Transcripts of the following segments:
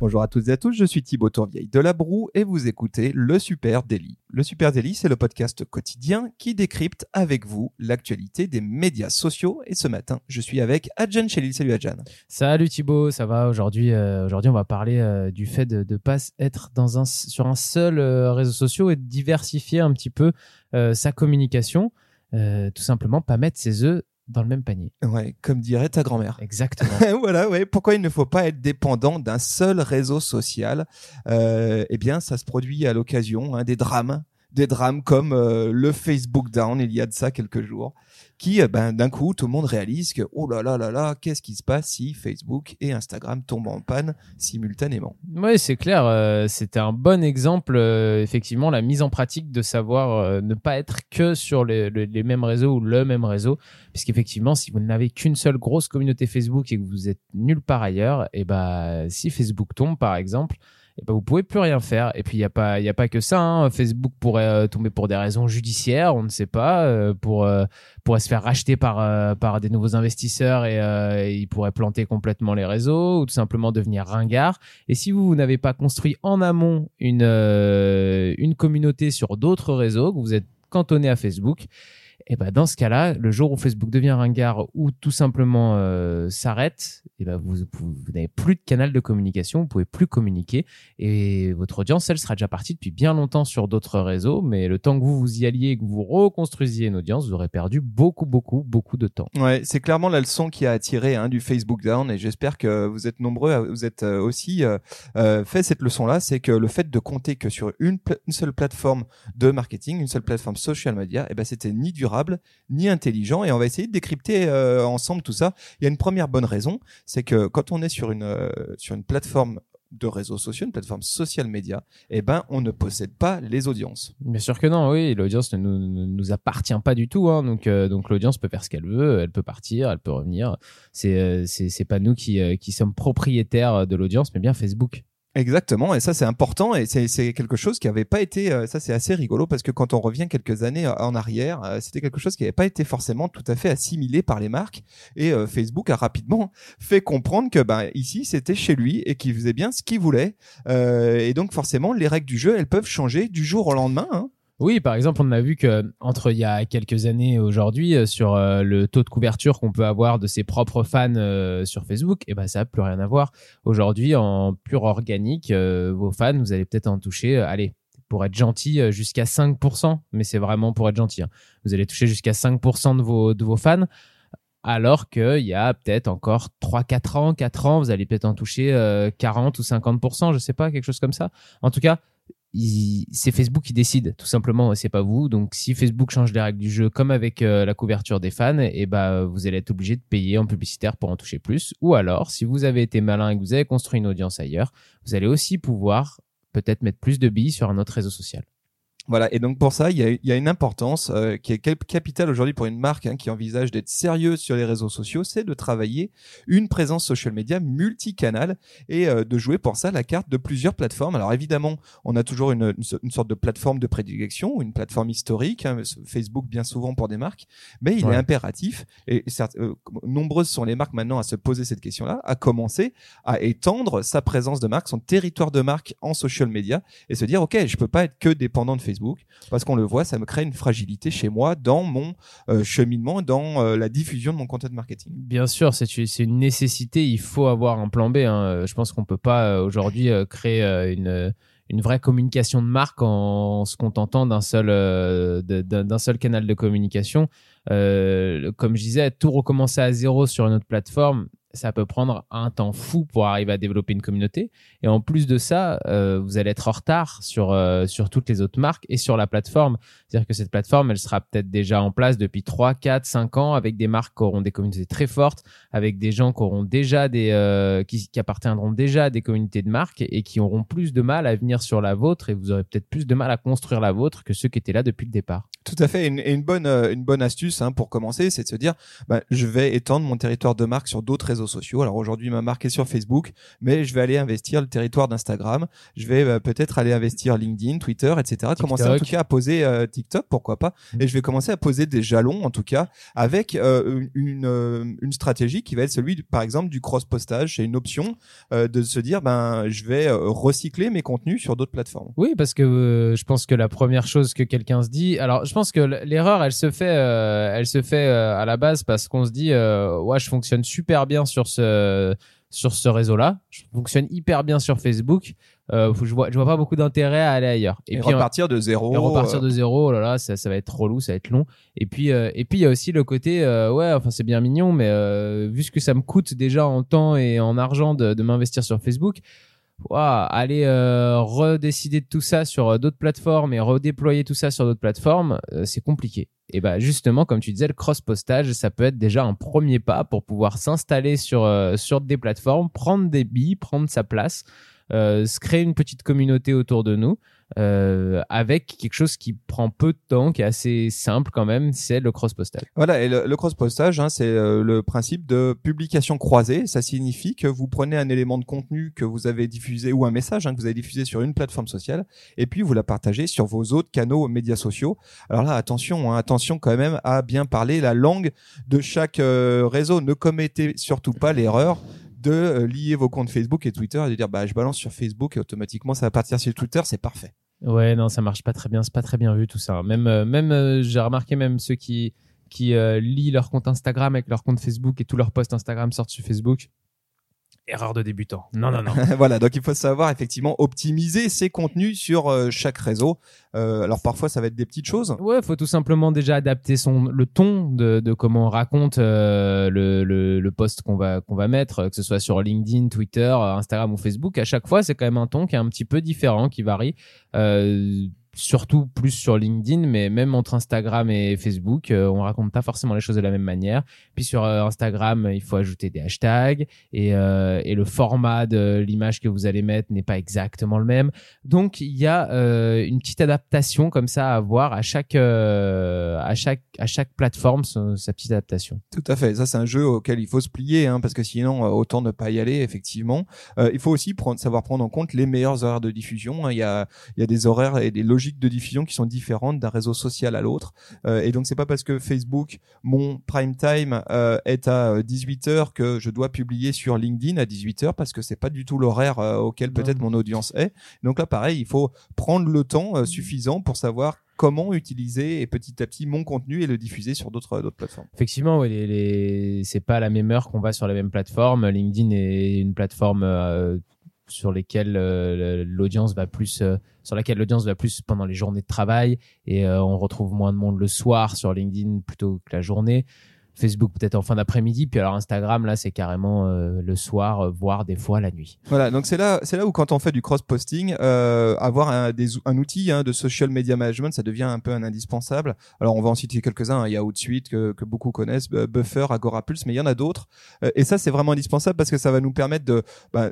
Bonjour à toutes et à tous, je suis Thibaut Tourvieille de La Broue et vous écoutez Le Super Daily. Le Super Daily, c'est le podcast quotidien qui décrypte avec vous l'actualité des médias sociaux. Et ce matin, je suis avec Adjan Chelil. Salut Adjan. Salut Thibaut, ça va Aujourd'hui, euh, on va parler euh, du fait de ne pas être dans un, sur un seul euh, réseau social et de diversifier un petit peu sa communication. Tout simplement, pas mettre ses œufs dans le même panier. Ouais, comme dirait ta grand-mère. Exactement. voilà, ouais. Pourquoi il ne faut pas être dépendant d'un seul réseau social? Euh, Eh bien, ça se produit à l'occasion hein, des drames, des drames comme euh, le Facebook Down il y a de ça quelques jours, qui, euh, ben, d'un coup, tout le monde réalise que oh là là là là, qu'est-ce qui se passe si Facebook et Instagram tombent en panne simultanément? Oui, c'est clair. euh, C'était un bon exemple, euh, effectivement, la mise en pratique de savoir ne pas être que sur les, les- mêmes réseaux ou le même réseau. Puisqu'effectivement, si vous n'avez qu'une seule grosse communauté Facebook et que vous êtes nulle part ailleurs, et ben si Facebook tombe, par exemple, et ben vous pouvez plus rien faire. Et puis il y a pas, il y a pas que ça. hein. Facebook pourrait euh, tomber pour des raisons judiciaires, on ne sait pas, euh, pour euh, pourrait se faire racheter par euh, par des nouveaux investisseurs et, euh, et il pourrait planter complètement les réseaux ou tout simplement devenir ringard. Et si vous, vous n'avez pas construit en amont une, euh, une communauté sur d'autres réseaux, que vous êtes cantonné à Facebook, et ben dans ce cas-là, le jour où Facebook devient ringard ou tout simplement euh, s'arrête, et ben vous, n'avez plus de canal de communication, vous pouvez plus communiquer et votre audience, elle sera déjà partie depuis bien longtemps sur d'autres réseaux, mais le temps que vous vous y alliez et que vous reconstruisiez une audience, vous aurez perdu beaucoup, beaucoup, beaucoup de temps. Ouais, c'est clairement la leçon qui a attiré hein, du Facebook Down et j'espère que vous êtes nombreux, vous êtes euh, aussi euh, euh, fait cette leçon-là, c'est que le fait de compter que sur une, seule plateforme de marketing, une seule plateforme social media, eh ben c'était ni ni intelligent et on va essayer de décrypter euh, ensemble tout ça. Il y a une première bonne raison, c'est que quand on est sur une euh, sur une plateforme de réseaux sociaux, une plateforme social média, eh ben on ne possède pas les audiences. Bien sûr que non, oui, l'audience ne nous, appartient pas du tout, hein, donc euh, donc l'audience peut faire ce qu'elle veut, elle peut partir, elle peut revenir. C'est euh, c'est pas nous qui qui sommes propriétaires de l'audience, mais bien Facebook. Exactement, et ça c'est important et c'est quelque chose qui avait pas été, euh, ça c'est assez rigolo parce que quand on revient quelques années euh, en arrière, euh, c'était quelque chose qui n'avait pas été forcément tout à fait assimilé par les marques et euh, Facebook a rapidement fait comprendre que ben ici c'était chez lui et qu'il faisait bien ce qu'il voulait Euh, et donc forcément les règles du jeu elles peuvent changer du jour au lendemain. Hein. Oui, par exemple, on a vu que entre il y a quelques années et aujourd'hui, euh, sur euh, le taux de couverture qu'on peut avoir de ses propres fans euh, sur Facebook, et ben ça n'a plus rien à voir. Aujourd'hui, en pur organique, vos fans, vous allez peut-être en toucher, allez, pour être gentil, jusqu'à 5%, mais c'est vraiment pour être gentil. hein. Vous allez toucher jusqu'à 5% de vos, de vos fans. Alors qu'il y a peut-être encore 3-4 ans, 4 ans, vous allez peut-être en toucher euh, 40 ou 50%, je sais pas, quelque chose comme ça. En tout cas, c'est Facebook qui décide, tout simplement, c'est pas vous. Donc, si Facebook change les règles du jeu, comme avec euh, la couverture des fans, et ben, vous allez être obligé de payer en publicitaire pour en toucher plus. Ou alors, si vous avez été malin et que vous avez construit une audience ailleurs, vous allez aussi pouvoir peut-être mettre plus de billes sur un autre réseau social. Voilà, et donc pour ça, il y a, il y a une importance euh, qui est cap- capitale aujourd'hui pour une marque hein, qui envisage d'être sérieuse sur les réseaux sociaux, c'est de travailler une présence social media multicanal et euh, de jouer pour ça la carte de plusieurs plateformes. Alors évidemment, on a toujours une, une so- une sorte de plateforme de prédilection ou une plateforme historique, hein, Facebook bien souvent pour des marques, mais il Ouais. est impératif, et certes, euh, nombreuses sont les marques maintenant à se poser cette question-là, à commencer à étendre sa présence de marque, son territoire de marque en social media et se dire ok je peux pas être que dépendant de Facebook parce qu'on le voit ça me crée une fragilité chez moi dans mon euh, cheminement dans euh, la diffusion de mon content marketing Bien sûr, c'est une nécessité. Il faut avoir un plan B. hein. Je pense qu'on peut pas euh, aujourd'hui euh, créer euh, une une vraie communication de marque en se contentant d'un seul euh, d'un seul canal de communication. Euh, comme je disais, tout recommencer à zéro sur une autre plateforme, ça peut prendre un temps fou pour arriver à développer une communauté. Et en plus de ça, euh, vous allez être en retard sur euh, sur toutes les autres marques et sur la plateforme. C'est-à-dire que cette plateforme, elle sera peut-être déjà en place depuis 3, 4, 5 ans avec des marques qui auront des communautés très fortes, avec des gens qui auront déjà des euh, qui, qui appartiendront déjà à des communautés de marques et qui auront plus de mal à venir sur la vôtre et vous aurez peut-être plus de mal à construire la vôtre que ceux qui étaient là depuis le départ. Tout à fait. Et une, bonne, euh, une bonne astuce hein, pour commencer, c'est de se dire, bah, je vais étendre mon territoire de marque sur d'autres réseaux sociaux. Alors aujourd'hui, ma marque est sur Facebook, mais je vais aller investir le territoire d'Instagram. Je vais euh, peut-être aller investir LinkedIn, Twitter, etc. Commencer en tout cas à poser euh, TikTok, pourquoi pas. Mm. Et je vais commencer à poser des jalons, en tout cas, avec une, une stratégie qui va être celui, par exemple, du cross-postage. C'est une option de se dire, ben, je vais recycler mes contenus sur d'autres plateformes. Oui, parce que je pense que la première chose que quelqu'un se dit, alors je pense que l'erreur, elle se fait, euh, elle se fait euh, à la base parce qu'on se dit, euh, ouais, je fonctionne super bien sur ce sur ce réseau-là. Je fonctionne hyper bien sur Facebook. Euh, je vois, je vois pas beaucoup d'intérêt à aller ailleurs. Et, puis repartir de zéro. Et repartir de zéro, oh là là, ça, ça va être relou, ça va être long. Et puis, et puis il y a aussi le côté, ouais, enfin c'est bien mignon, mais vu ce que ça me coûte déjà en temps et en argent de, de m'investir sur Facebook, aller euh, redécider de tout ça sur euh, d'autres plateformes et redéployer tout ça sur d'autres plateformes, euh, c'est compliqué. Et bah justement, comme tu disais, le cross-postage, ça peut être déjà un premier pas pour pouvoir s'installer sur sur des plateformes, prendre des billes, prendre sa place, se créer une petite communauté autour de nous. Euh, avec quelque chose qui prend peu de temps, qui est assez simple quand même, c'est le cross-postage. Voilà, et le, cross-postage, hein, c'est euh, le principe de publication croisée. Ça signifie que vous prenez un élément de contenu que vous avez diffusé ou un message hein, que vous avez diffusé sur une plateforme sociale, et puis vous la partagez sur vos autres canaux médias sociaux. Alors là, attention, hein, attention quand même à bien parler la langue de chaque euh, réseau. Ne commettez surtout pas l'erreur de lier vos comptes Facebook et Twitter et de dire bah je balance sur Facebook et automatiquement ça va partir sur Twitter, c'est parfait. Ouais, non, ça marche pas très bien, c'est pas très bien vu tout ça. Même, euh, même, euh, j'ai remarqué même ceux qui qui euh, lient leur compte Instagram avec leur compte Facebook et tous leurs posts Instagram sortent sur Facebook erreur de débutant. Non, non, non. voilà, donc il faut savoir effectivement optimiser ses contenus sur euh, chaque réseau. Euh, alors parfois ça va être des petites choses. Ouais, il faut tout simplement déjà adapter son le ton de, de comment on raconte euh, le, le, le post qu'on va qu'on va mettre, que ce soit sur LinkedIn, Twitter, Instagram ou Facebook. À chaque fois, c'est quand même un ton qui est un petit peu différent, qui varie. Euh, surtout plus sur LinkedIn, mais même entre Instagram et Facebook, euh, on raconte pas forcément les choses de la même manière. Puis sur euh, Instagram, il faut ajouter des hashtags et, euh, et le format de l'image que vous allez mettre n'est pas exactement le même. Donc il y a une petite adaptation comme ça à avoir à chaque à chaque à chaque plateforme sa, petite adaptation. Tout à fait. Ça c'est un jeu auquel il faut se plier, hein, parce que sinon autant ne pas y aller effectivement. il faut aussi prendre, savoir prendre en compte les meilleurs horaires de diffusion. Hein. Il y a il y a des horaires et des logiques de diffusion qui sont différentes d'un réseau social à l'autre. Euh, et donc c'est pas parce que Facebook, mon prime time euh, est à 18h euh, que je dois publier sur LinkedIn à 18h parce que c'est pas du tout l'horaire auquel peut-être mon audience est. Donc là pareil, il faut prendre le temps suffisant pour savoir comment utiliser et petit à petit mon contenu et le diffuser sur d'autres d'autres plateformes. Effectivement, les, les... c'est pas la même heure qu'on va sur la même plateforme. LinkedIn est une plateforme sur lesquels euh, l'audience va plus euh, sur laquelle l'audience va plus pendant les journées de travail et euh, on retrouve moins de monde le soir sur LinkedIn plutôt que la journée. Facebook peut-être en fin d'après-midi, puis alors Instagram là c'est carrément euh, le soir, euh, voire des fois la nuit. Voilà, donc c'est là, c'est là où quand on fait du cross-posting, euh, avoir un, un outil hein, de social media management, ça devient un peu un indispensable. Alors on va en citer quelques-uns. Hein. Il y a Outsuite que, que beaucoup connaissent, Buffer, Agorapulse, mais il y en a d'autres. et ça c'est vraiment indispensable parce que ça va nous permettre de bah,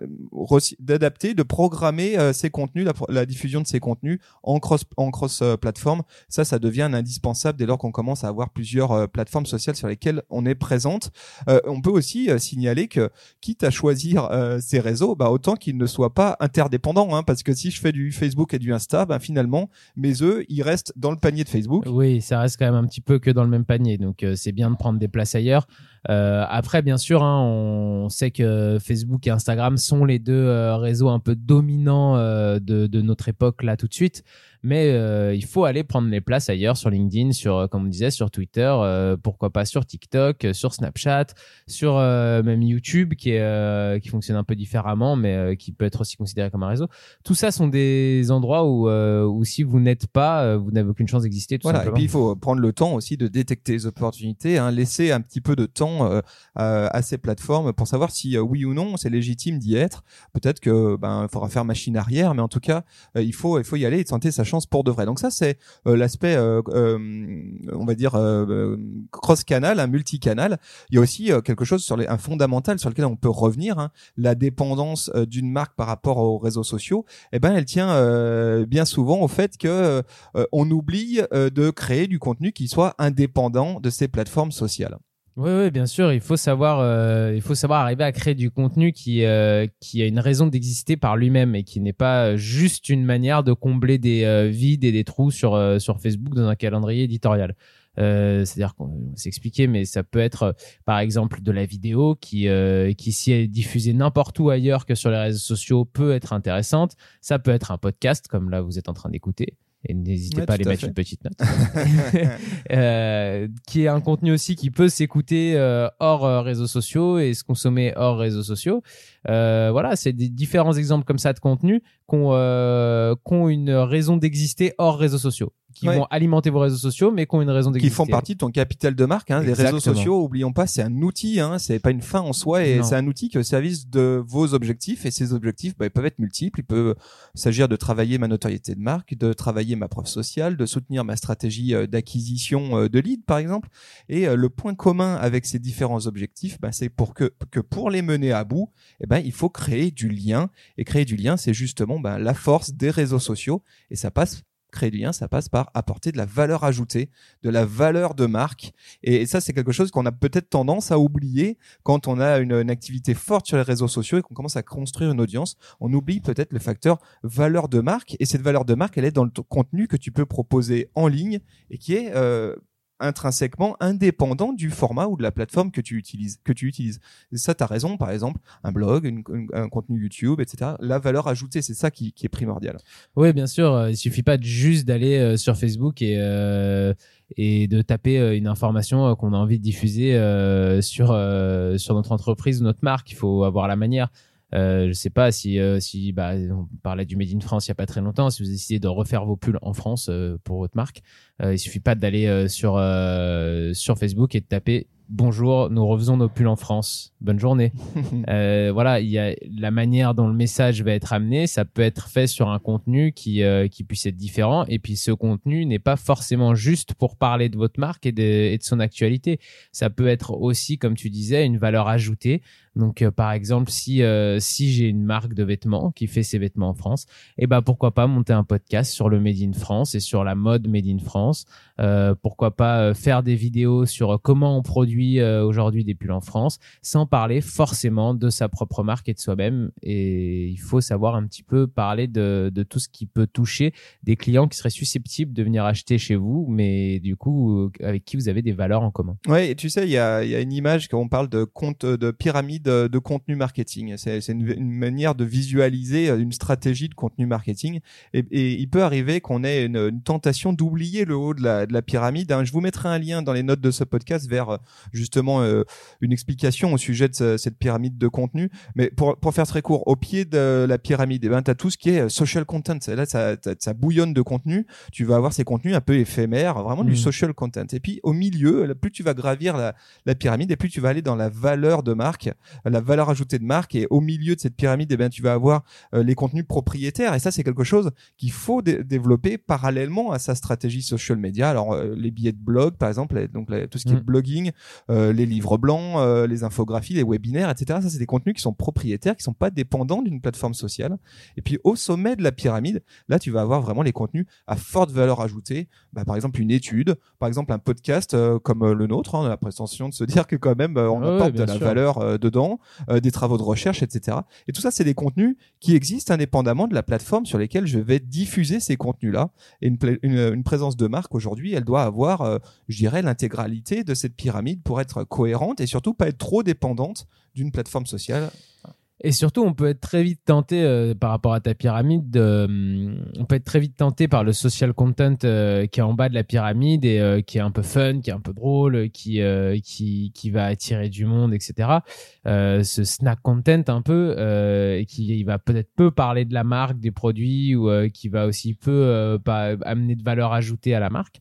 d'adapter, de programmer ces contenus, la, la, diffusion de ces contenus en cross en cross plateforme. Ça, ça devient un indispensable dès lors qu'on commence à avoir plusieurs plateformes sociales sur lesquelles on est présente. Euh, on peut aussi euh, signaler que, quitte à choisir euh, ces réseaux, bah, autant qu'ils ne soient pas interdépendants, hein, parce que si je fais du Facebook et du Insta, bah, finalement, mes œufs, ils restent dans le panier de Facebook. Oui, ça reste quand même un petit peu que dans le même panier, donc c'est bien de prendre des places ailleurs. après, bien sûr, hein, on sait que Facebook et Instagram sont les deux réseaux un peu dominants de, de, notre époque là tout de suite mais euh, il faut aller prendre les places ailleurs sur LinkedIn, sur euh, comme on disait sur Twitter, euh, pourquoi pas sur TikTok, sur Snapchat, sur même YouTube qui est qui fonctionne un peu différemment, mais qui peut être aussi considéré comme un réseau. Tout ça sont des endroits où où si vous n'êtes pas, vous n'avez aucune chance d'exister. Voilà. Et puis il faut prendre le temps aussi de détecter les opportunités, hein, laisser un petit peu de temps à ces plateformes pour savoir si oui ou non c'est légitime d'y être. Peut-être que ben il faudra faire machine arrière, mais en tout cas il faut il faut y aller et tenter sa chance pour de vrai. Donc ça, c'est euh, l'aspect, euh, on va dire, cross-canal, un multi-canal. Il y a aussi quelque chose sur les, un fondamental sur lequel on peut revenir. Hein. la dépendance d'une marque par rapport aux réseaux sociaux, eh ben, elle tient bien souvent au fait que on oublie de créer du contenu qui soit indépendant de ces plateformes sociales. Oui, oui, bien sûr. Il faut savoir, euh, il faut savoir arriver à créer du contenu qui, euh, qui a une raison d'exister par lui-même et qui n'est pas juste une manière de combler des euh, vides et des trous sur sur Facebook dans un calendrier éditorial. C'est-à-dire qu'on s'expliquer, mais ça peut être par exemple de la vidéo qui, qui si est diffusée n'importe où ailleurs que sur les réseaux sociaux peut être intéressante. Ça peut être un podcast comme là vous êtes en train d'écouter et n'hésitez pas à aller mettre une petite note, euh, qui est un contenu aussi qui peut s'écouter euh, hors euh, réseaux sociaux et se consommer hors réseaux sociaux. Euh, voilà, c'est des différents exemples comme ça de contenu qui ont, euh, ont une raison d'exister hors réseaux sociaux qui vont alimenter vos réseaux sociaux, mais qui ont une raison d'exister. Qui font partie de ton capital de marque. Hein. Les réseaux sociaux, oublions pas, c'est un outil, hein. c'est pas une fin en soi, et c'est un outil qui est au service de vos objectifs. Et ces objectifs, bah, ils peuvent être multiples. Il peut s'agir de travailler ma notoriété de marque, de travailler ma preuve sociale, de soutenir ma stratégie euh, d'acquisition euh, de leads, par exemple. Et euh, le point commun avec ces différents objectifs, bah, c'est pour que, que pour les mener à bout, eh ben, il faut créer du lien. Et créer du lien, c'est justement bah, la force des réseaux sociaux. Et ça passe créer lien, ça passe par apporter de la valeur ajoutée, de la valeur de marque. Et ça, c'est quelque chose qu'on a peut-être tendance à oublier quand on a une, activité forte sur les réseaux sociaux et qu'on commence à construire une audience. On oublie peut-être le facteur valeur de marque. Et cette valeur de marque, elle est dans le contenu que tu peux proposer en ligne et qui est euh, intrinsèquement indépendant du format ou de la plateforme que tu utilises. Que tu utilises. Et ça, tu as raison. Par exemple, un blog, un contenu YouTube, etc. La valeur ajoutée, c'est ça qui, qui, est primordial. Oui, bien sûr. Euh, il suffit pas juste d'aller euh, sur Facebook et euh, et de taper une information qu'on a envie de diffuser sur sur notre entreprise ou notre marque. Il faut avoir la manière. Euh, je sais pas si, euh, si bah, on parlait du Made in France il y a pas très longtemps. Si vous décidez de refaire vos pulls en France euh, pour votre marque, euh, il suffit pas d'aller euh, sur sur Facebook et de taper bonjour, nous refaisons nos pulls en France. Bonne journée. euh, voilà, il y a la manière dont le message va être amené. Ça peut être fait sur un contenu qui euh, qui puisse être différent. Et puis ce contenu n'est pas forcément juste pour parler de votre marque et de, et de son actualité. Ça peut être aussi, comme tu disais, une valeur ajoutée. Donc, euh, par exemple, si si j'ai une marque de vêtements qui fait ses vêtements en France, et eh ben pourquoi pas monter un podcast sur le Made in France et sur la mode Made in France. pourquoi pas faire des vidéos sur comment on produit euh, aujourd'hui des pulls en France, sans parler forcément de sa propre marque et de soi-même. Et il faut savoir un petit peu parler de, de, tout ce qui peut toucher des clients qui seraient susceptibles de venir acheter chez vous, mais du coup euh, avec qui vous avez des valeurs en commun. Et tu sais, il y a, y a, une image quand on parle de compte de pyramide de contenu marketing. C'est une, une, manière de visualiser une stratégie de contenu marketing. Et, et il peut arriver qu'on ait une, une tentation d'oublier le haut de la, de la pyramide. Hein. Je vous mettrai un lien dans les notes de ce podcast vers justement euh, une explication au sujet de cette pyramide de contenu. Mais pour, pour faire très court, au pied de la pyramide, eh ben, tu as tout ce qui est euh, social content. Là, ça, ça bouillonne de contenu. Tu vas avoir ces contenus un peu éphémères, vraiment du mmh. social content. Et puis au milieu, plus tu vas gravir la, la pyramide et plus tu vas aller dans la valeur de marque, la valeur ajoutée de marque. Et au milieu de cette pyramide, eh ben, tu vas avoir euh, les contenus propriétaires. Et ça, c'est quelque chose qu'il faut développer parallèlement à sa stratégie social media. Alors, les billets de blog, par exemple, donc tout ce qui est mmh. blogging, les livres blancs, euh, les infographies, les webinaires, etc. Ça, c'est des contenus qui sont propriétaires, qui sont pas dépendants d'une plateforme sociale. Et puis au sommet de la pyramide, là, tu vas avoir vraiment les contenus à forte valeur ajoutée. Bah, par exemple, une étude, par exemple un podcast euh, comme le nôtre. Hein, on a la prétention de se dire que quand même on apporte de la valeur dedans, des travaux de recherche, etc. Et tout ça, c'est des contenus qui existent indépendamment de la plateforme sur lesquelles je vais diffuser ces contenus-là. Et une, une, une, présence de marque aujourd'hui, elle doit avoir, je dirais, l'intégralité de cette pyramide pour être cohérente et surtout pas être trop dépendante d'une plateforme sociale. Et surtout, on peut être très vite tenté euh, par rapport à ta pyramide. De, on peut être très vite tenté par le social content euh, qui est en bas de la pyramide et euh, qui est un peu fun, qui est un peu drôle, qui qui qui va attirer du monde, etc. ce snack content un peu et qui va peut-être peu parler de la marque, des produits ou qui va aussi peu amener de valeur ajoutée à la marque.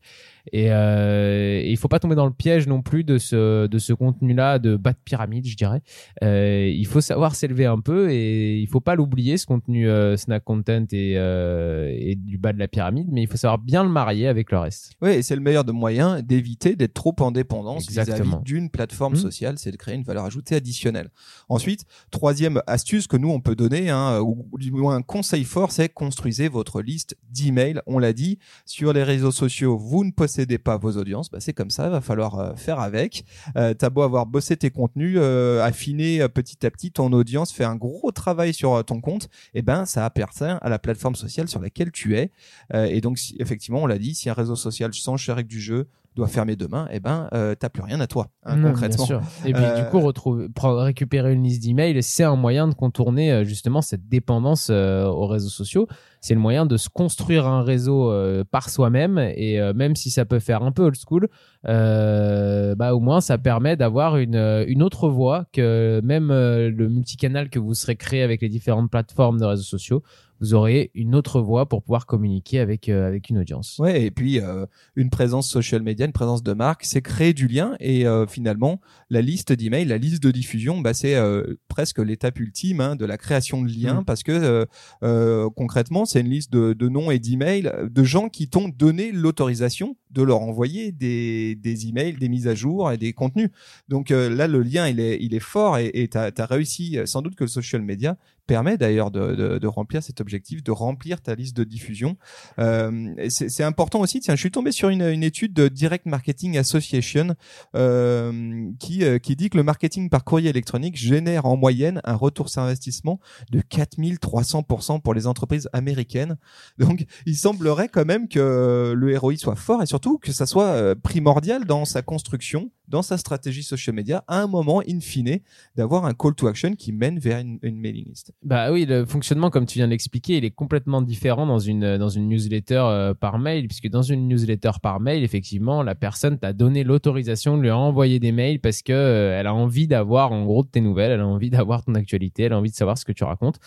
Et, euh, il faut pas tomber dans le piège non plus de ce de ce contenu-là de bas de pyramide, je dirais. Euh, il faut savoir s'élever un peu et il faut pas l'oublier ce contenu euh, snack content et, euh, et du bas de la pyramide, mais il faut savoir bien le marier avec le reste. Oui, et c'est le meilleur de moyens d'éviter d'être trop en dépendance vis-à-vis d'une plateforme Mhm. sociale, c'est de créer une valeur ajoutée additionnelle. Ensuite, troisième astuce que nous on peut donner, hein, ou du moins un conseil fort, c'est construisez votre liste d'emails. On l'a dit, sur les réseaux sociaux, vous ne possédez pas vos audiences, bah, c'est comme ça, va falloir euh, faire avec. Euh, T'as beau avoir bossé tes contenus, euh, affiner petit à petit ton audience, faire un gros travail sur euh, ton compte, et ben ça appartient à la plateforme sociale sur laquelle tu es. Euh, et donc, effectivement, on l'a dit, si un réseau social sans règles du jeu doit fermer demain, eh ben, euh, t'as plus rien à toi, hein, Non, concrètement. bien sûr. Et puis Euh, du coup, retrouver, récupérer une liste d'emails, c'est un moyen de contourner euh, justement cette dépendance euh, aux réseaux sociaux. C'est le moyen de se construire un réseau euh, par soi-même et euh, même si ça peut faire un peu old school, euh, bah au moins ça permet d'avoir une, euh, une autre voie que même euh, le multicanal que vous serez créé avec les différentes plateformes de réseaux sociaux. Vous aurez une autre voie pour pouvoir communiquer avec euh, avec une audience. Ouais, et puis euh, une présence social media, une présence de marque, c'est créer du lien et euh, finalement la liste d'emails, la liste de diffusion, bah c'est euh, presque l'étape ultime hein, de la création de liens Mm. parce que euh, euh, concrètement c'est une liste de, de noms et d'emails de gens qui t'ont donné l'autorisation de leur envoyer des, des emails, des mises à jour et des contenus. Donc euh, là le lien il est il est fort et et t'as as réussi sans doute que le social media permet d'ailleurs de, de, de remplir cet objectif, de remplir ta liste de diffusion. Euh, c'est important aussi. Tiens, je suis tombé sur une, une étude de Direct Marketing Association euh, qui euh, qui dit que le marketing par courrier électronique génère en moyenne un retour sur investissement de 4300% pour les entreprises américaines. Donc, il semblerait quand même que le ROI soit fort et surtout que ça soit euh, primordial dans sa construction, dans sa stratégie social media, à un moment in fine, d'avoir un call to action qui mène vers une, une mailing list. Bah oui, le fonctionnement, comme tu viens de l'expliquer, il est complètement différent dans une, dans une newsletter euh, par mail, puisque dans une newsletter par mail, effectivement, la personne t'a donné l'autorisation de lui envoyer des mails parce que euh, elle a envie d'avoir, en gros, de tes nouvelles, elle a envie d'avoir ton actualité, elle a envie de savoir ce que tu racontes.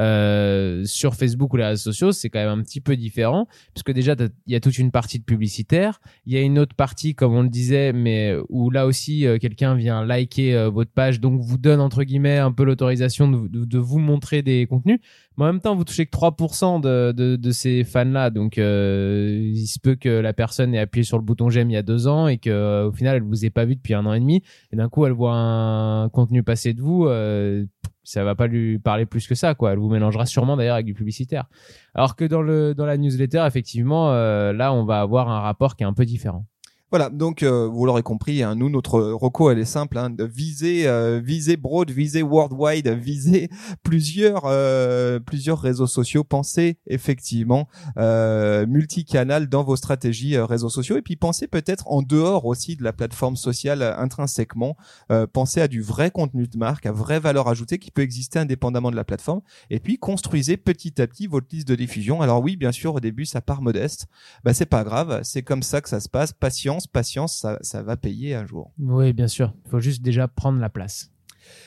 Euh, sur Facebook ou les réseaux sociaux, c'est quand même un petit peu différent, puisque déjà, il y a toute une partie de publicitaire, il y a une autre partie, comme on le disait, mais où là aussi, quelqu'un vient liker votre page, donc vous donne, entre guillemets, un peu l'autorisation de- de vous montrer des contenus. Mais en même temps, vous touchez que 3% de, de, ces fans-là. Donc, euh, il se peut que la personne ait appuyé sur le bouton j'aime il y a deux ans et que euh, au final, elle vous ait pas vu depuis un an et demi. Et d'un coup, elle voit un contenu passer de vous. Euh, ça va pas lui parler plus que ça, quoi. Elle vous mélangera sûrement d'ailleurs avec du publicitaire. Alors que dans le dans la newsletter, effectivement, là, on va avoir un rapport qui est un peu différent. Voilà, donc euh, vous l'aurez compris, hein, nous notre reco elle est simple, hein, viser, euh, viser broad, viser worldwide, viser plusieurs euh, plusieurs réseaux sociaux. Pensez effectivement euh, multicanal dans vos stratégies euh, réseaux sociaux et puis pensez peut-être en dehors aussi de la plateforme sociale euh, intrinsèquement. Pensez à du vrai contenu de marque, à vraie valeur ajoutée qui peut exister indépendamment de la plateforme. Et puis construisez petit à petit votre liste de diffusion. Alors oui, bien sûr, au début ça part modeste, bah c'est pas grave, c'est comme ça que ça se passe. Patience, patience, ça, va payer un jour. Oui, bien sûr. Il faut juste déjà prendre la place.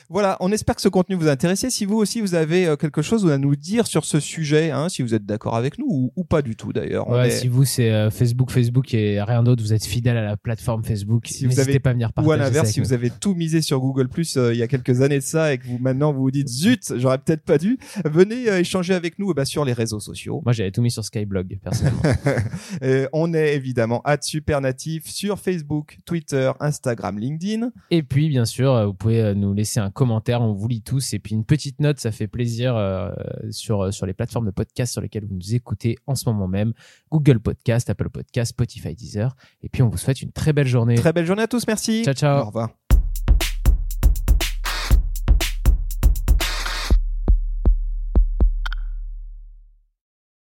Voilà, on espère que ce contenu vous a intéressé. Si vous aussi vous avez euh, quelque chose à nous dire sur ce sujet, hein, si vous êtes d'accord avec nous ou, ou pas du tout d'ailleurs. Ouais, est- si vous c'est euh, Facebook, Facebook et rien d'autre, vous êtes fidèle à la plateforme Facebook. Si vous N'hésitez avez- pas à venir Ou à l'inverse, si nous. vous avez tout misé sur Google Plus il y a quelques années de ça et que vous maintenant vous vous dites zut, j'aurais peut-être pas dû, venez euh, échanger avec nous eh ben, sur les réseaux sociaux. Moi, j'avais tout mis sur Skyblog personnellement. On est évidemment at Supernatif sur Facebook, Twitter, Instagram, LinkedIn. et puis, bien sûr, euh, vous pouvez euh, nous laisser un commentaire. On vous lit tous. Et puis une petite note, ça fait plaisir euh, sur euh, sur les plateformes de podcast sur lesquelles vous nous écoutez en ce moment même. Google Podcast, Apple Podcast, Spotify, Deezer. Et puis, on vous souhaite une très belle journée. Très belle journée à tous, merci. Ciao, ciao. Au revoir.